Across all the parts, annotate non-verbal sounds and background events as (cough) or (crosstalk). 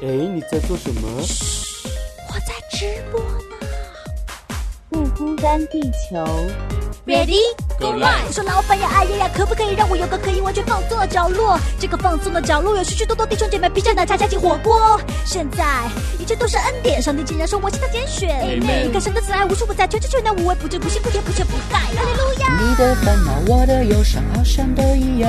哎，你在做什么？我在直播呢。不孤单，地球。Ready Go live 我说老板呀，哎呀呀，可不可以让我有个可以完全放松的角落？这个放松的角落有许许多多弟兄姐妹披着奶茶加进火锅。现在一切都是恩典，上帝竟然说我是他拣选。Amen 你看神的慈爱无处不在，全知全能无微不至，不辛不甜不缺不败。哈利路亚。你的烦恼，我的忧伤，好像都一样。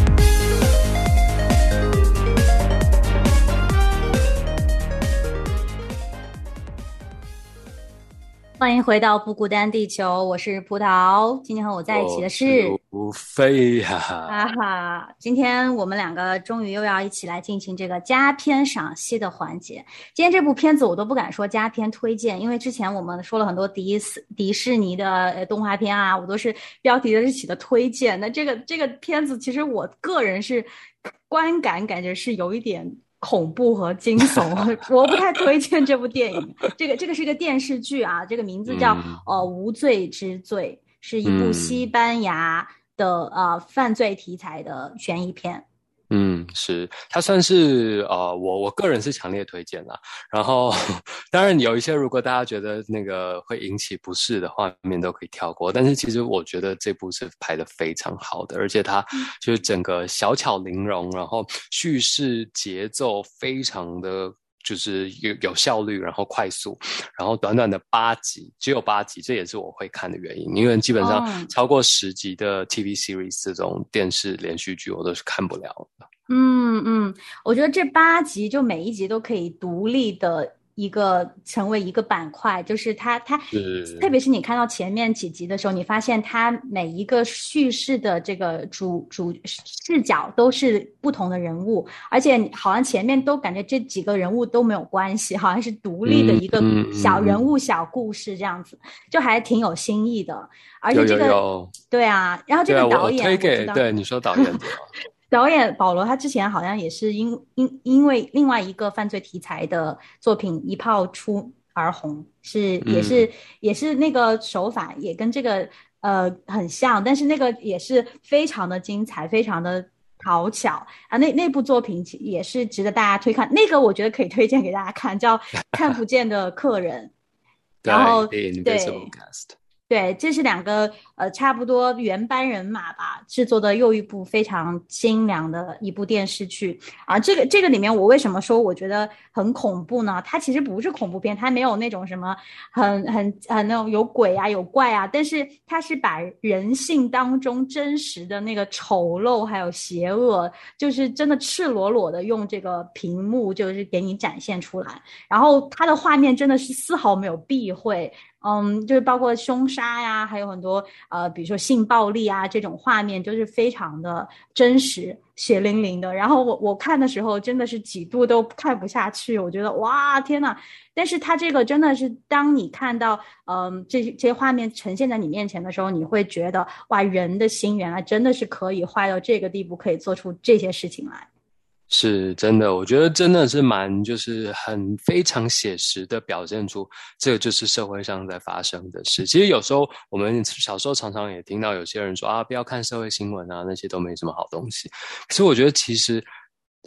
欢迎回到不孤单地球，我是葡萄。今天和我在一起的是吴飞呀，哈哈，今天我们两个终于又要一起来进行这个佳片赏析的环节。今天这部片子我都不敢说佳片推荐，因为之前我们说了很多迪斯迪士尼的呃动画片啊，我都是标题都是起的推荐。那这个这个片子，其实我个人是观感感觉是有一点。恐怖和惊悚，(laughs) 我不太推荐这部电影。这个这个是一个电视剧啊，这个名字叫、嗯呃《无罪之罪》，是一部嗯西班牙的呃犯罪题材的悬疑片。嗯，是，它算是呃，我我个人是强烈推荐啦。然后，当然有一些如果大家觉得那个会引起不适的画面都可以跳过，但是其实我觉得这部是拍的非常好的，而且它就是整个小巧玲珑，然后叙事节奏非常的。就是有有效率，然后快速，然后短短的八集，只有八集，这也是我会看的原因。因为基本上哦超过十集的 TV series 这种电视连续剧，我都是看不了的。嗯嗯，我觉得这八集就每一集都可以独立的一个成为一个板块，就是它它特别是你看到前面几集的时候，你发现它每一个叙事的这个主主视角都是不同的人物，而且好像前面都感觉这几个人物都没有关系，好像是独立的一个小人嗯物小故事这样子，就还挺有新意的。而且有这个有。有，对啊，然后这个导演推给对你说导演？导演保罗他之前好像也是因因因为另外一个犯罪题材的作品一炮出而红，是也是、也是那个手法也跟这个呃很像，但是那个也是非常的精彩，非常的讨巧啊。那那部作品其也是值得大家推看，那个我觉得可以推荐给大家看，叫《(laughs) 看不见的客人》。然后对对，这是两个呃差不多原班人马吧制作的又一部非常精良的一部电视剧啊。这个这个里面我为什么说我觉得很恐怖呢？它其实不是恐怖片，它没有那种什么很很很那种有鬼啊有怪啊，但是它是把人性当中真实的那个丑陋还有邪恶，就是真的赤裸裸的用这个屏幕就是给你展现出来。然后它的画面真的是丝毫没有避讳，嗯，就是包括凶杀呀，还有很多呃，比如说性暴力啊这种画面，就是非常的真实、血淋淋的。然后我我看的时候真的是几度都看不下去，我觉得哇天呐！但是它这个真的是，当你看到嗯这这些画面呈现在你面前的时候，你会觉得哇，人的心原来真的是可以坏到这个地步，可以做出这些事情来。是真的，我觉得真的是蛮，就是很非常写实的表现出这个就是社会上在发生的事。其实有时候我们小时候常常也听到有些人说啊，不要看社会新闻啊，那些都没什么好东西。可是我觉得其实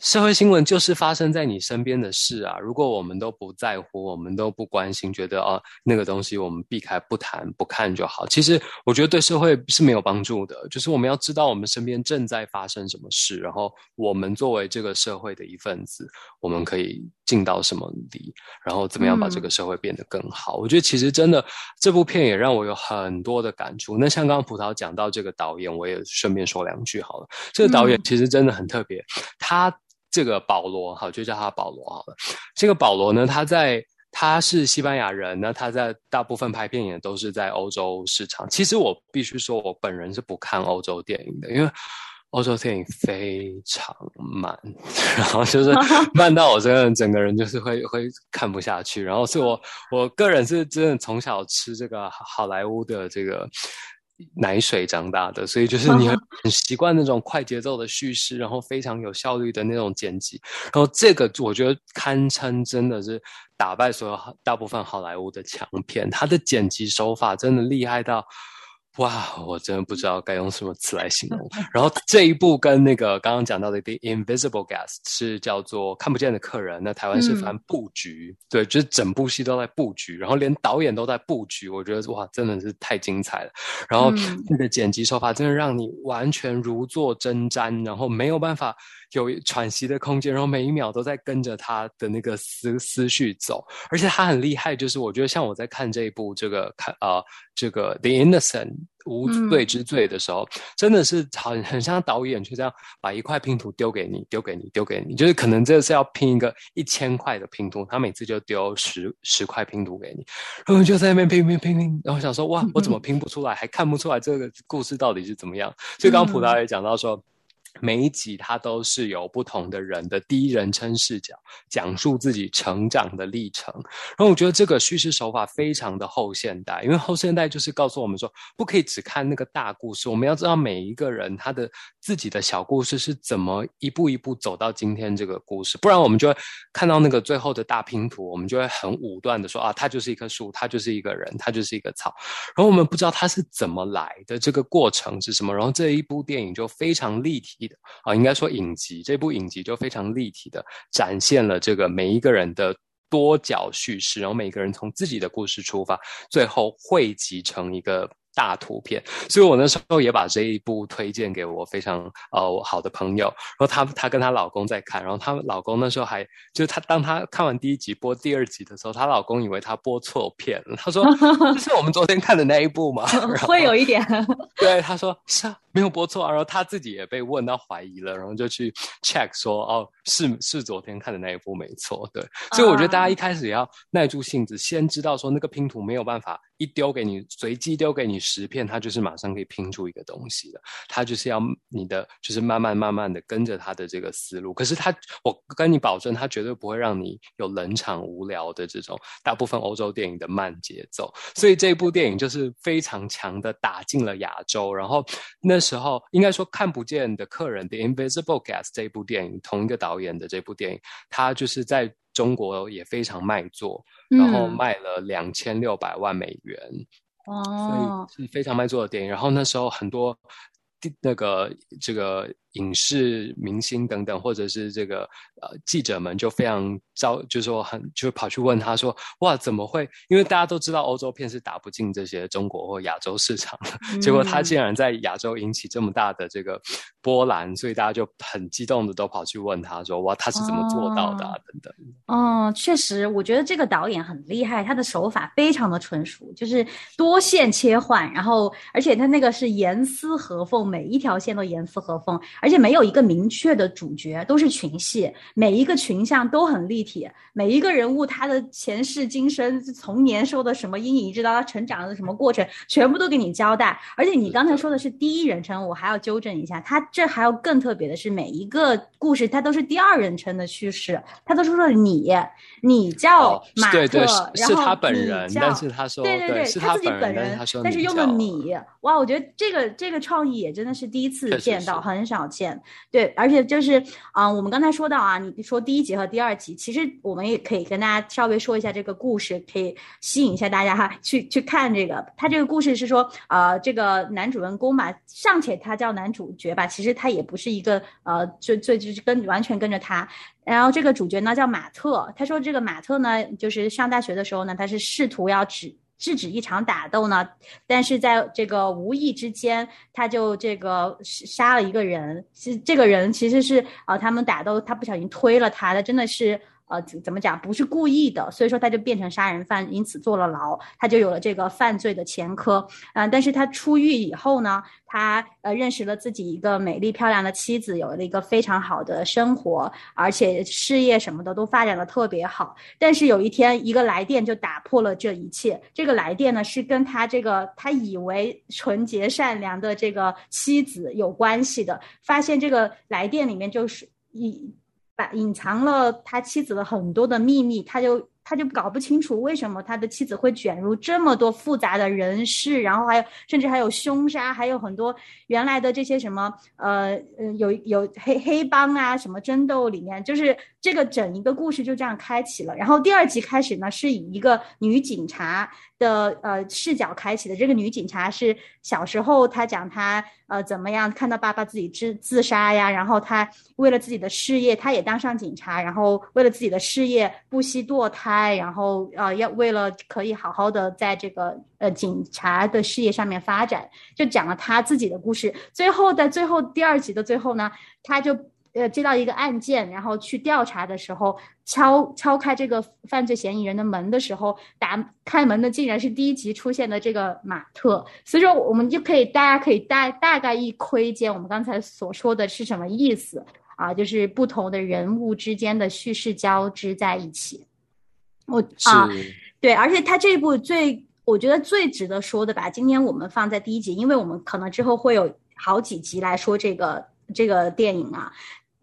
社会新闻就是发生在你身边的事啊。如果我们都不在乎，我们都不关心，觉得哦、那个东西我们避开不谈不看就好。其实我觉得对社会是没有帮助的。就是我们要知道我们身边正在发生什么事，然后我们作为这个社会的一份子，我们可以尽到什么力，然后怎么样把这个社会变得更好。我觉得其实真的这部片也让我有很多的感触。那像刚刚葡萄讲到这个导演，我也顺便说两句好了。这个导演其实真的很特别，他。这个保罗，好，就叫他保罗好了。这个保罗呢，他在他是西班牙人，那他在大部分拍片也都是在欧洲市场。其实我必须说，我本人是不看欧洲电影的，因为欧洲电影非常慢，然后就是 (laughs) 慢到我真的整个人就是会会看不下去。然后是我我个人是真的从小吃这个好莱坞的这个奶水长大的，所以就是你很 (laughs) 习惯那种快节奏的叙事，然后非常有效率的那种剪辑。然后这个我觉得堪称真的是打败所有大部分好莱坞的强片，它的剪辑手法真的厉害到。哇，我真的不知道该用什么词来形容。然后这一部跟那个刚刚讲到的《The Invisible Guest》是叫做看不见的客人，那台湾是翻布局，对，就是整部戏都在布局，然后连导演都在布局，我觉得哇，真的是太精彩了。然后那个剪辑手法真的让你完全如坐针毡，然后没有办法。有喘息的空间，然后每一秒都在跟着他的那个思思绪走，而且他很厉害，就是我觉得像我在看这一部这个看啊这个 The Innocent 无罪之罪的时候，真的是很很像导演就这样把一块拼图丢给你，丢给你，丢给你，就是可能这是要拼一个一千块的拼图，他每次就丢十十块拼图给你，然后就在那边拼拼拼拼，然后想说哇，我怎么拼不出来，还看不出来这个故事到底是怎么样？所以刚刚普达也讲到说。每一集它都是由不同的人的第一人称视角讲述自己成长的历程，然后我觉得这个叙事手法非常的后现代，因为后现代就是告诉我们说，不可以只看那个大故事，我们要知道每一个人他的自己的小故事是怎么一步一步走到今天这个故事，不然我们就会看到那个最后的大拼图，我们就会很武断的说啊，他就是一棵树，他就是一个人，他就是一个草，然后我们不知道他是怎么来的，这个过程是什么，然后这一部电影就非常立体。啊，应该说影集这部影集就非常立体的展现了这个每一个人的多角叙事，然后每个人从自己的故事出发，最后汇集成一个。大图片，所以我那时候也把这一部推荐给我非常呃好的朋友，然后她她跟她老公在看，然后她老公那时候还就是她当她看完第一集播第二集的时候，她老公以为她播错片了，他说 (laughs) 这是我们昨天看的那一部吗？(laughs) 会有一点，对，他说是啊，没有播错啊，然后他自己也被问到怀疑了，然后就去 check 说哦是是昨天看的那一部没错，对，所以我觉得大家一开始也要耐住性子，先知道说那个拼图没有办法。一丢给你，随机丢给你十片，它就是马上可以拼出一个东西的。它就是要你的，就是慢慢慢慢的跟着他的这个思路。可是他，我跟你保证，他绝对不会让你有冷场无聊的这种大部分欧洲电影的慢节奏。所以这部电影就是非常强的打进了亚洲。然后那时候应该说看不见的客人，《The Invisible Guest》这部电影，同一个导演的这部电影，它就是在。中国也非常卖座，然后卖了两千六百万美元，哦，所以是非常卖座的电影。然后那时候很多那个这个。影视明星等等，或者是这个呃记者们就非常招，就说很就跑去问他说：“哇，怎么会？因为大家都知道欧洲片是打不进这些中国或亚洲市场的，结果他竟然在亚洲引起这么大的这个波澜，所以大家就很激动的都跑去问他说：哇，他是怎么做到的？等等。哦，确实，我觉得这个导演很厉害，他的手法非常的纯熟，就是多线切换，然后而且他那个是严丝合缝，每一条线都严丝合缝。而且没有一个明确的主角，都是群戏，每一个群像都很立体，每一个人物他的前世今生，从年受的什么阴影，一直到他成长的什么过程，全部都给你交代。而且你刚才说的是第一人称，我还要纠正一下，他这还要更特别的是，每一个故事他都是第二人称的叙事，他都说了你，你叫马特，然后他本人，但是他说对对对，是他自己本人，但是用了你，哇，我觉得这个这个创意也真的是第一次见到，很少。对，而且就是啊，我们刚才说到啊，你说第一集和第二集，其实我们也可以跟大家稍微说一下这个故事，可以吸引一下大家哈，去去看这个。他这个故事是说，呃，这个男主人公嘛，尚且他叫男主角吧，其实他也不是一个呃，最最就是跟完全跟着他。然后这个主角呢叫马特，他说这个马特呢，就是上大学的时候呢，他是试图要指。制止一场打斗呢，但是在这个无意之间，他就这个杀了一个人。是这个人其实是啊，他们打斗，他不小心推了他，的真的是呃，怎么讲？不是故意的，所以说他就变成杀人犯，因此坐了牢，他就有了这个犯罪的前科。嗯，但是他出狱以后呢，他呃认识了自己一个美丽漂亮的妻子，有了一个非常好的生活，而且事业什么的都发展的特别好。但是有一天，一个来电就打破了这一切。这个来电呢，是跟他这个他以为纯洁善良的这个妻子有关系的。发现这个来电里面就是一。把隐藏了他妻子的很多的秘密，他就他就搞不清楚为什么他的妻子会卷入这么多复杂的人事，然后还有甚至还有凶杀，还有很多原来的这些什么呃呃有有黑黑帮啊什么争斗里面，就是这个整一个故事就这样开启了。然后第二集开始呢，是以一个女警察。的呃视角开启的这个女警察是小时候，她讲她呃怎么样看到爸爸自己自自杀呀，然后她为了自己的事业，她也当上警察，然后为了自己的事业不惜堕胎，然后呃要为了可以好好的在这个呃警察的事业上面发展，就讲了她自己的故事。最后在最后第二集的最后呢，她就。呃，接到一个案件，然后去调查的时候，敲敲开这个犯罪嫌疑人的门的时候，打开门的竟然是第一集出现的这个马特。所以说，我们就可以，大家可以大大概一窥见我们刚才所说的是什么意思啊？就是不同的人物之间的叙事交织在一起。我啊，对，而且他这部最，我觉得最值得说的吧，今天我们放在第一集，因为我们可能之后会有好几集来说这个这个电影啊。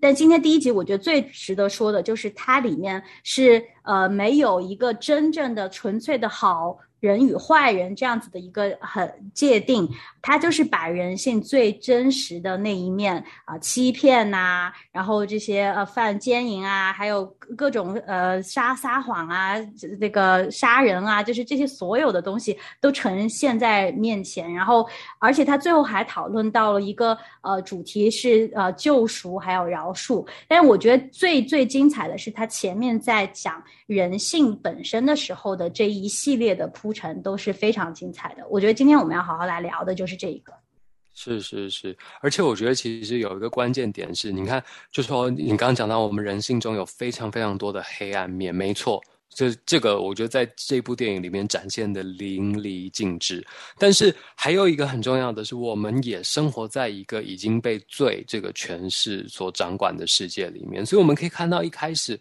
但今天第一集，我觉得最值得说的就是它里面是呃没有一个真正的纯粹的好。人与坏人这样子的一个很界定，他就是把人性最真实的那一面啊，欺骗呐，然后这些呃犯奸淫啊，还有各种呃撒撒谎啊，这个杀人啊，就是这些所有的东西都呈现在面前。然后，而且他最后还讨论到了一个呃主题是呃救赎还有饶恕。但是我觉得最最精彩的是他前面在讲人性本身的时候的这一系列的铺。陈都是非常精彩的，我觉得今天我们要好好来聊的就是这一个。是是是，而且我觉得其实有一个关键点是，你看，就说你刚刚讲到我们人性中有非常非常多的黑暗面，没错，这这个我觉得在这部电影里面展现的淋漓尽致。但是还有一个很重要的是，我们也生活在一个已经被罪这个权势所掌管的世界里面，所以我们可以看到一开始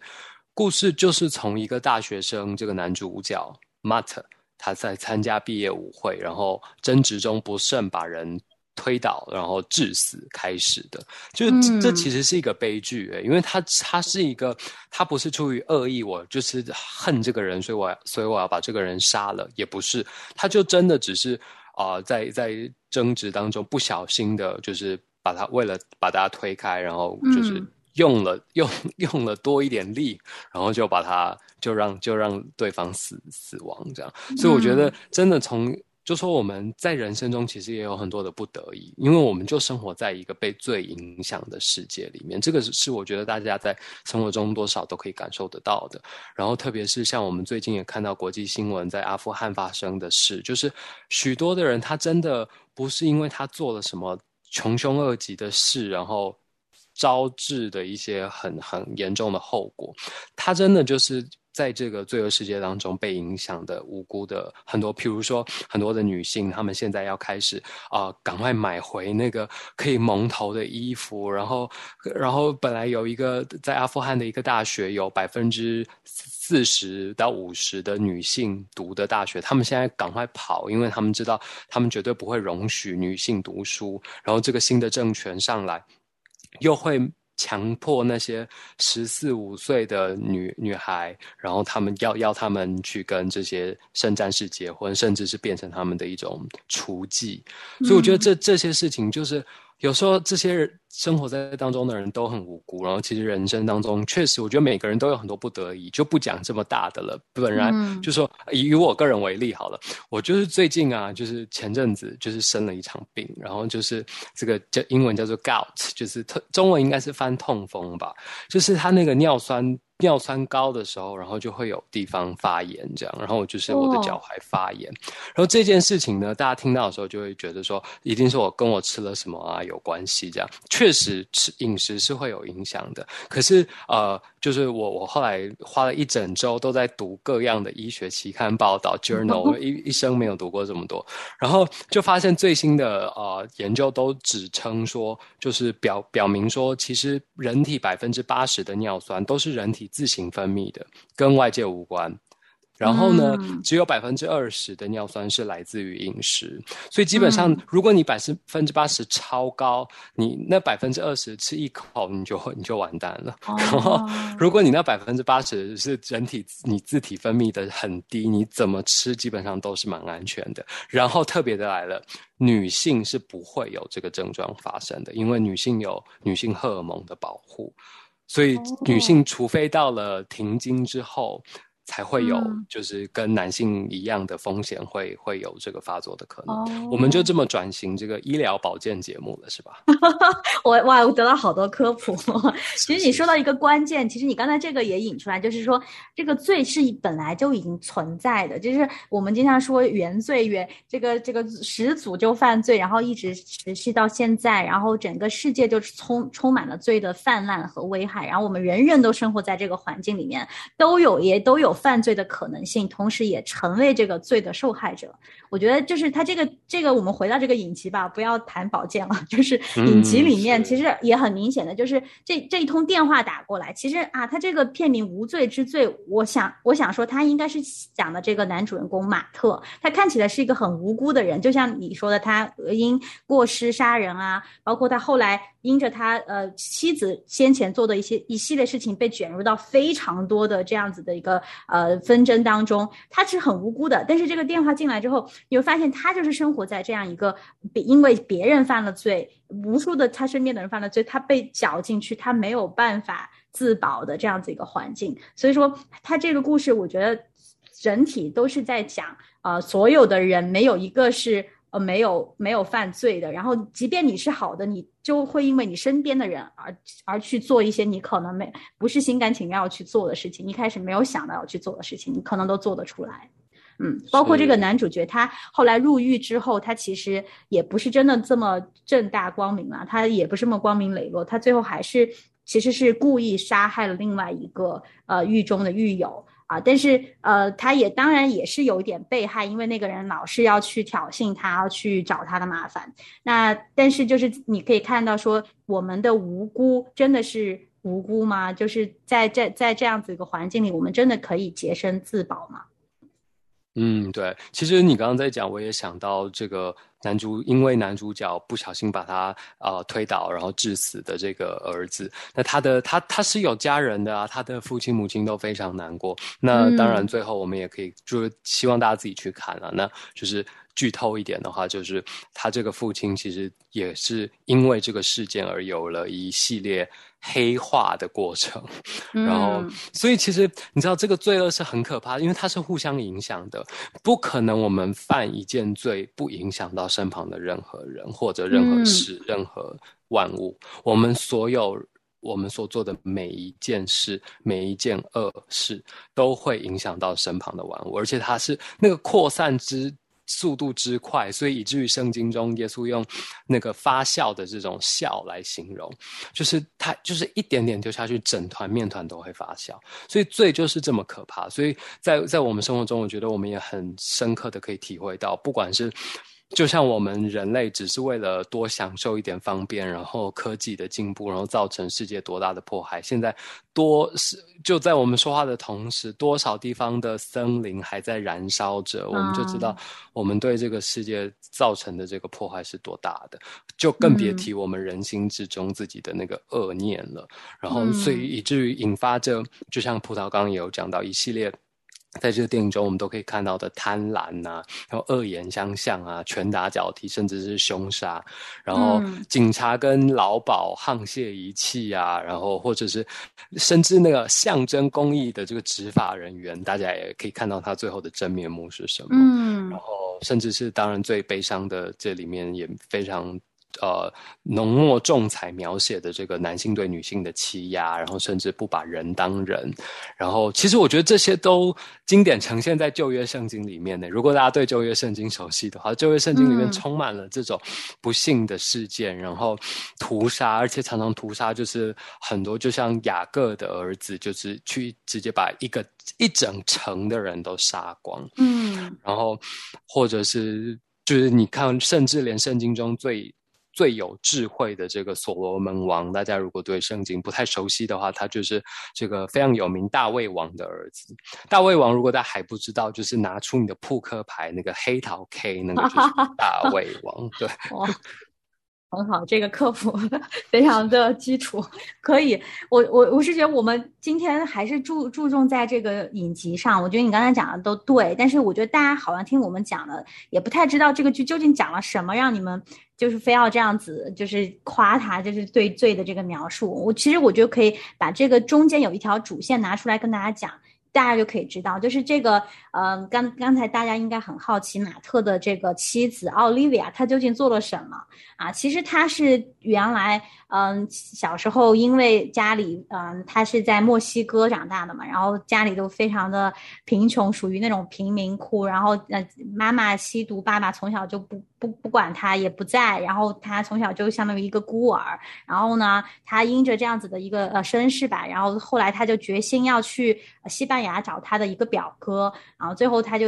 故事就是从一个大学生这个男主角 Matt。他在参加毕业舞会，然后争执中不慎把人推倒，然后致死开始的，就是这其实是一个悲剧欸，因为他他是一个，他不是出于恶意，我就是恨这个人，所以我所以我要把这个人杀了，也不是，他就真的只是啊，在在争执当中不小心的，就是把他为了把大家推开，然后就是用了用 (laughs) 用了多一点力，然后就把他。就让就让对方死死亡这样，所以我觉得真的从就说我们在人生中其实也有很多的不得已，因为我们就生活在一个被罪影响的世界里面，这个是我觉得大家在生活中多少都可以感受得到的。然后特别是像我们最近也看到国际新闻在阿富汗发生的事，就是许多的人他真的不是因为他做了什么穷凶恶极的事，然后招致的一些很很严重的后果，他真的就是。在这个罪恶世界当中被影响的无辜的很多，譬如说很多的女性，她们现在要开始啊，赶快买回那个可以蒙头的衣服，然后，然后本来有一个在阿富汗的一个大学有百分之四十到五十的女性读的大学，她们现在赶快跑，因为他们知道他们绝对不会容许女性读书，然后这个新的政权上来又会。强迫那些十四五岁的女女孩，然后他们要要他们去跟这些圣战士结婚，甚至是变成他们的一种雏妓。所以我觉得这这些事情就是。有时候这些人生活在当中的人都很无辜，然后其实人生当中确实，我觉得每个人都有很多不得已，就不讲这么大的了。本然就说以我个人为例好了，我就是最近啊，就是前阵子就是生了一场病，然后就是这个叫英文叫做 gout，就是特中文应该是翻痛风吧，就是他那个尿酸。尿酸高的时候，然后就会有地方发炎，这样，然后就是我的脚踝发炎。然后这件事情呢，大家听到的时候就会觉得说，一定是我跟我吃了什么啊有关系，这样确实吃饮食是会有影响的。可是呃，就是我我后来花了一整周都在读各样的医学期刊报道 journal，(laughs) 一一生没有读过这么多，然后就发现最新的呃研究都指称说，就是表表明说，其实人体百分之八十的尿酸都是人体自行分泌的，跟外界无关。然后呢，只有百分之二十的尿酸是来自于饮食，所以基本上，如果你百分之八十超高，你那百分之二十吃一口你就你就完蛋了。然后，如果你那百分之八十是人体你自体分泌的很低，你怎么吃基本上都是蛮安全的。然后特别的来了，女性是不会有这个症状发生的，因为女性有女性荷尔蒙的保护，所以女性除非到了停经之后。才会有，就是跟男性一样的风险，会会有这个发作的可能。我们就这么转型这个医疗保健节目了，是吧？(laughs) 我哇，我得到好多科普。(laughs) 其实你说到一个关键，其实你刚才这个也引出来，就是说这个罪是本来就已经存在的，就是我们经常说原罪，原这个这个始祖就犯罪，然后一直持续到现在，然后整个世界就充充满了罪的泛滥和危害，然后我们人人都生活在这个环境里面，都有也都有。犯罪的可能性，同时也成为这个罪的受害者。我觉得就是他这个这个，我们回到这个影集吧，不要谈保健了。(laughs) 就是影集里面其实也很明显的，就是这这一通电话打过来，其实啊，他这个片名《无罪之罪》，我想我想说，他应该是讲的这个男主人公马特，他看起来是一个很无辜的人，就像你说的，他因过失杀人啊，包括他后来因着他呃妻子先前做的一些一系列事情，被卷入到非常多的这样子的一个。呃，纷争当中，他是很无辜的。但是这个电话进来之后，你会发现他就是生活在这样一个，因为别人犯了罪，无数的他身边的人犯了罪，他被搅进去，他没有办法自保的这样子一个环境。所以说，他这个故事，我觉得整体都是在讲，呃，所有的人没有一个是。呃，没有没有犯罪的，然后即便你是好的，你就会因为你身边的人而而去做一些你可能没不是心甘情愿要去做的事情，一开始没有想到要去做的事情，你可能都做得出来。嗯，包括这个男主角，他后来入狱之后，他其实也不是真的这么正大光明了，他也不是这么光明磊落，他最后还是其实是故意杀害了另外一个呃狱中的狱友。啊，但是呃，他也当然也是有一点被害，因为那个人老是要去挑衅他，要去找他的麻烦。那但是就是你可以看到说，我们的无辜真的是无辜吗？就是在在在这样子一个环境里，我们真的可以洁身自保吗？嗯，对，其实你刚刚在讲，我也想到这个男主，因为男主角不小心把他呃推倒，然后致死的这个儿子，那他的他他是有家人的啊，他的父亲母亲都非常难过。那当然，最后我们也可以就是希望大家自己去看了，那就是剧透一点的话，就是他这个父亲其实也是因为这个事件而有了一系列。黑化的过程，然后，所以其实你知道，这个罪恶是很可怕，因为它是互相影响的，不可能我们犯一件罪不影响到身旁的任何人或者任何事、任何万物。我们所有我们所做的每一件事、每一件恶事，都会影响到身旁的万物，而且它是那个扩散之。速度之快，所以以至于圣经中耶稣用那个发酵的这种笑来形容，就是他就是一点点丢下去，整团面团都会发酵。所以罪就是这么可怕。所以在在我们生活中，我觉得我们也很深刻的可以体会到，不管是。就像我们人类只是为了多享受一点方便，然后科技的进步，然后造成世界多大的迫害。现在多是就在我们说话的同时，多少地方的森林还在燃烧着，我们就知道我们对这个世界造成的这个破坏是多大的。就更别提我们人心之中自己的那个恶念了。然后，所以以至于引发着，就像葡萄刚刚也有讲到一系列。在这个电影中，我们都可以看到的贪婪呐，然后恶言相向啊，拳打脚踢，甚至是凶杀，然后警察跟劳保沆瀣一气啊，然后或者是甚至那个象征公益的这个执法人员，大家也可以看到他最后的真面目是什么。嗯，然后甚至是当然最悲伤的，这里面也非常。呃，浓墨重彩描写的这个男性对女性的欺压，然后甚至不把人当人，然后其实我觉得这些都经典呈现在旧约圣经里面的。如果大家对旧约圣经熟悉的话，旧约圣经里面充满了这种不幸的事件，然后屠杀，而且常常屠杀就是很多，就像雅各的儿子，就是去直接把一个一整城的人都杀光，嗯，然后或者是就是你看，甚至连圣经中最。最有智慧的这个所罗门王，大家如果对圣经不太熟悉的话，他就是这个非常有名大卫王的儿子。大卫王，如果大家还不知道，就是拿出你的扑克牌，那个黑桃 K，那个就是大卫王。对。(laughs) 很好，这个科普 (laughs) 非常的基础，可以。我我我是觉得我们今天还是注注重在这个影集上。我觉得你刚才讲的都对，但是我觉得大家好像听我们讲的，也不太知道这个剧究竟讲了什么，让你们就是非要这样子，就是夸他，就是对罪的这个描述。我其实我觉得可以把这个中间有一条主线拿出来跟大家讲。大家就可以知道，就是这个，嗯，刚刚才大家应该很好奇马特的这个妻子奥利维亚，她究竟做了什么啊？其实她是原来。嗯，小时候因为家里，嗯，他是在墨西哥长大的嘛，然后家里都非常的贫穷，属于那种贫民窟。然后，呃，妈妈吸毒，爸爸从小就不不不管他，也不在。然后他从小就相当于一个孤儿。然后呢，他因着这样子的一个呃身世吧，然后后来他就决心要去西班牙找他的一个表哥。然后最后他就。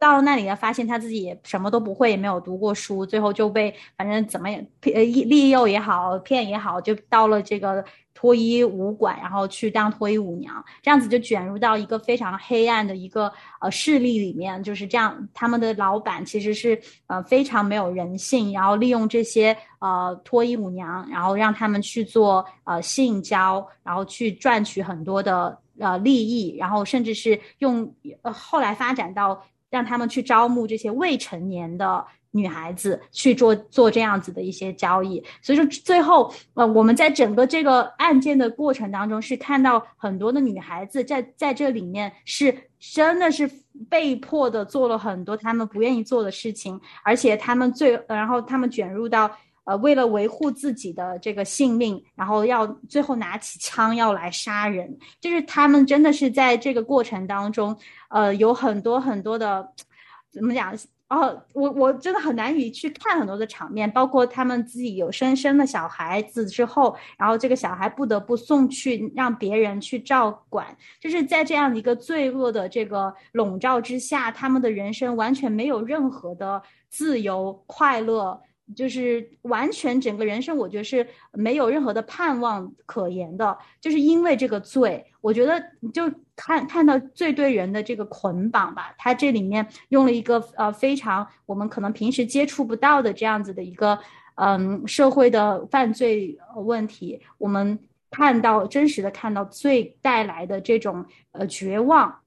到了那里呢，发现他自己也什么都不会，也没有读过书，最后就被反正怎么也呃利诱也好，骗也好，就到了这个脱衣舞馆，然后去当脱衣舞娘，这样子就卷入到一个非常黑暗的一个呃势力里面，就是这样。他们的老板其实是呃非常没有人性，然后利用这些呃脱衣舞娘，然后让他们去做呃性交，然后去赚取很多的呃利益，然后甚至是用呃后来发展到。让他们去招募这些未成年的女孩子去做做这样子的一些交易，所以说最后呃我们在整个这个案件的过程当中是看到很多的女孩子在在这里面是真的是被迫的做了很多他们不愿意做的事情，而且他们最然后他们卷入到。呃，为了维护自己的这个性命，然后要最后拿起枪要来杀人，就是他们真的是在这个过程当中，呃，有很多很多的，怎么讲？哦，我我真的很难以去看很多的场面，包括他们自己有生生的小孩子之后，然后这个小孩不得不送去让别人去照管，就是在这样一个罪恶的这个笼罩之下，他们的人生完全没有任何的自由快乐。就是完全整个人生，我觉得是没有任何的盼望可言的，就是因为这个罪。我觉得就看看到罪对人的这个捆绑吧，他这里面用了一个呃非常我们可能平时接触不到的这样子的一个嗯社会的犯罪问题，我们看到真实的看到罪带来的这种呃绝望，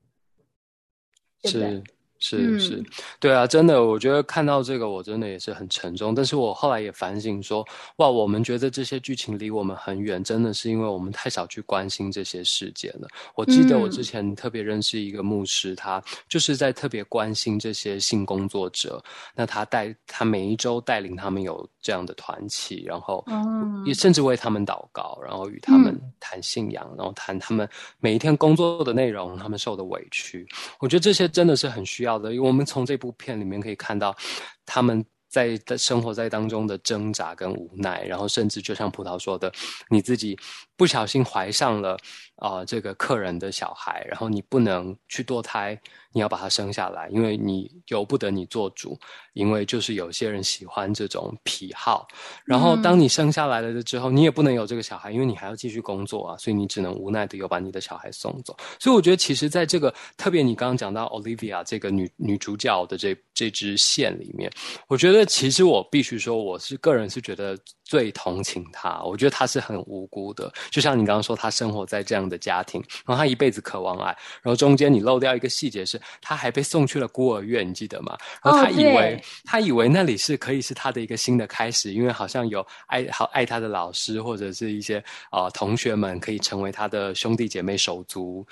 对不对？是是，对啊，真的，我觉得看到这个，我真的也是很沉重。但是我后来也反省说，哇，我们觉得这些剧情离我们很远，真的是因为我们太少去关心这些事件了。我记得我之前特别认识一个牧师，他就是在特别关心这些性工作者。那他带他每一周带领他们有这样的团契，然后也甚至为他们祷告，然后与他们谈信仰，然后谈他们每一天工作的内容，他们受的委屈。我觉得这些真的是很需要。的，因为我们从这部片里面可以看到，他们在生活在当中的挣扎跟无奈，然后甚至就像葡萄说的，你自己不小心怀上了啊这个客人的小孩，然后你不能去堕胎。你要把他生下来，因为你由不得你做主，因为就是有些人喜欢这种癖好。然后当你生下来了之后，你也不能有这个小孩，因为你还要继续工作啊，所以你只能无奈的又把你的小孩送走。所以我觉得，其实在这个特别你刚刚讲到 Olivia 这个女女主角的这这支线里面，我觉得其实我必须说，我是个人是觉得。最同情他，我觉得他是很无辜的。就像你刚刚说，他生活在这样的家庭，然后他一辈子渴望爱，然后中间你漏掉一个细节是，他还被送去了孤儿院，你记得吗？然后他以为他以为那里是可以是他的一个新的开始，因为好像有爱好爱他的老师或者是一些啊同学们可以成为他的兄弟姐妹手足。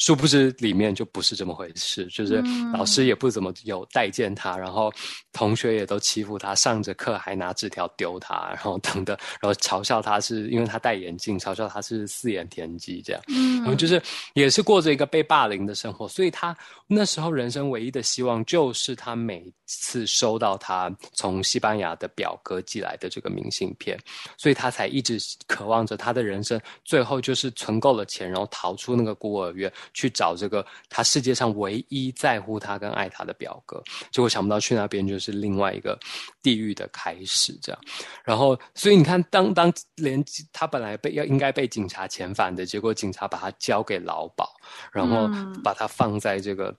殊不知里面就不是这么回事，就是老师也不怎么有待见他，然后同学也都欺负他，上着课还拿纸条丢他，然后等等，然后嘲笑他是因为他戴眼镜，嘲笑他是四眼田鸡这样，然后就是也是过着一个被霸凌的生活，所以他那时候人生唯一的希望就是他每次收到他从西班牙的表哥寄来的这个明信片，所以他才一直渴望着他的人生最后就是存够了钱，然后逃出那个孤儿院。去找这个他世界上唯一在乎他跟爱他的表哥，结果想不到去那边就是另外一个地狱的开始，这样。然后，所以你看，当当连他本来被要应该被警察遣返的，结果警察把他交给劳保，然后把他放在这个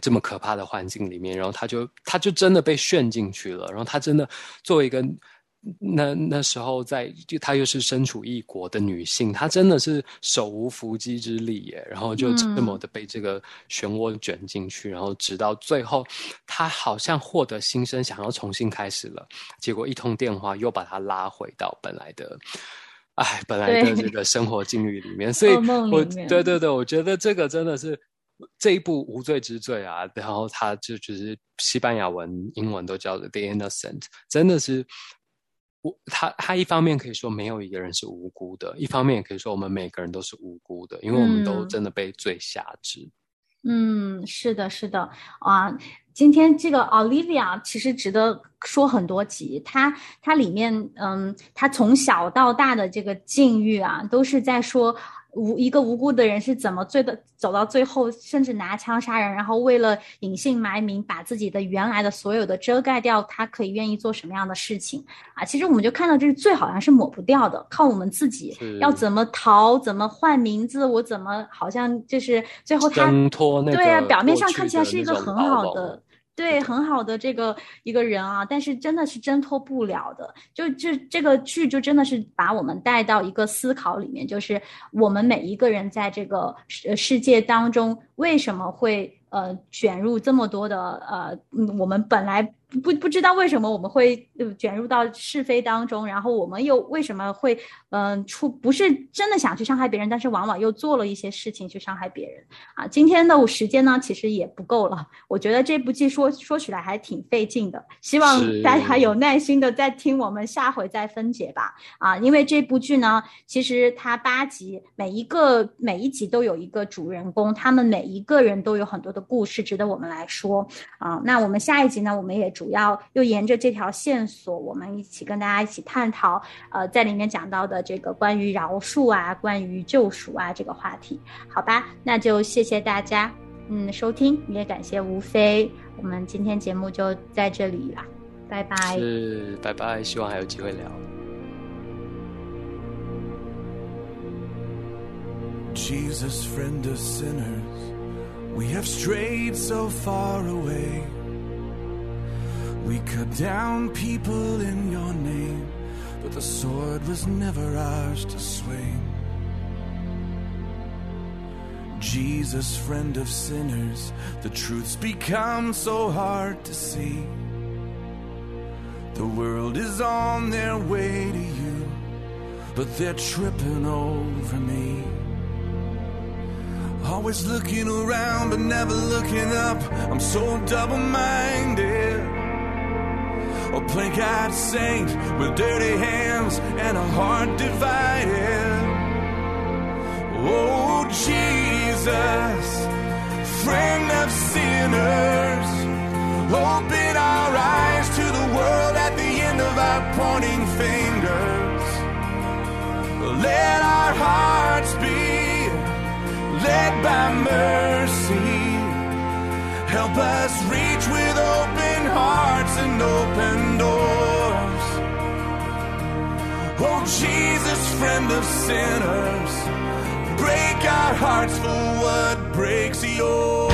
这么可怕的环境里面，然后他就他就真的被陷进去了，然后他真的作为一个。那那时候，在就她又是身处异国的女性，她真的是手无缚鸡之力耶，然后就这么的被这个漩涡卷进去，然后直到最后，她好像获得新生，想要重新开始了，结果一通电话又把她拉回到本来的，哎，本来的这个生活境遇里面。(laughs) 所以，我对对对，我觉得这个真的是这一部无罪之罪啊，然后它就就是西班牙文、英文都叫做 The Innocent，真的是。我他他一方面可以说没有一个人是无辜的，一方面也可以说我们每个人都是无辜的，因为我们都真的被罪下之。嗯，是的，是的啊。今天这个 Olivia 其实值得说很多集，她她里面嗯，她从小到大的这个境遇啊，都是在说。无一个无辜的人是怎么最的走到最后，甚至拿枪杀人，然后为了隐姓埋名，把自己的原来的所有的遮盖掉，他可以愿意做什么样的事情啊？其实我们就看到这是最好像是抹不掉的，靠我们自己要怎么逃，怎么换名字，我怎么好像就是最后他对啊，表面上看起来是一个很好的。对，很好的这个一个人啊，但是真的是挣脱不了的。就这这个剧就真的是把我们带到一个思考里面，就是我们每一个人在这个世世界当中为什么会呃卷入这么多的呃，我们本来。不不知道为什么我们会卷入到是非当中，然后我们又为什么会嗯出不是真的想去伤害别人，但是往往又做了一些事情去伤害别人啊。今天的时间呢，其实也不够了。我觉得这部剧说说起来还挺费劲的，希望大家有耐心的再听我们下回再分解吧。啊，因为这部剧呢，其实它八集，每一个每一集都有一个主人公，他们每一个人都有很多的故事值得我们来说啊。那我们下一集呢，我们也主。主要又沿着这条线索，我们一起跟大家一起探讨，呃，在里面讲到的这个关于饶恕啊，关于救赎啊这个话题，好吧？那就谢谢大家，嗯，收听也感谢吴飞，我们今天节目就在这里了，拜拜。是，拜拜，希望还有机会聊。Jesus, friend of sinners, we have strayed so far away. We cut down people in your name, but the sword was never ours to swing. Jesus, friend of sinners, the truth's become so hard to see. The world is on their way to you, but they're tripping over me. Always looking around, but never looking up. I'm so double minded. A plain eyed saint with dirty hands and a heart divided. Oh, Jesus, friend of sinners, open our eyes to the world at the end of our pointing fingers. Let our hearts be led by mercy. Help us Jesus, friend of sinners, break our hearts for what breaks yours.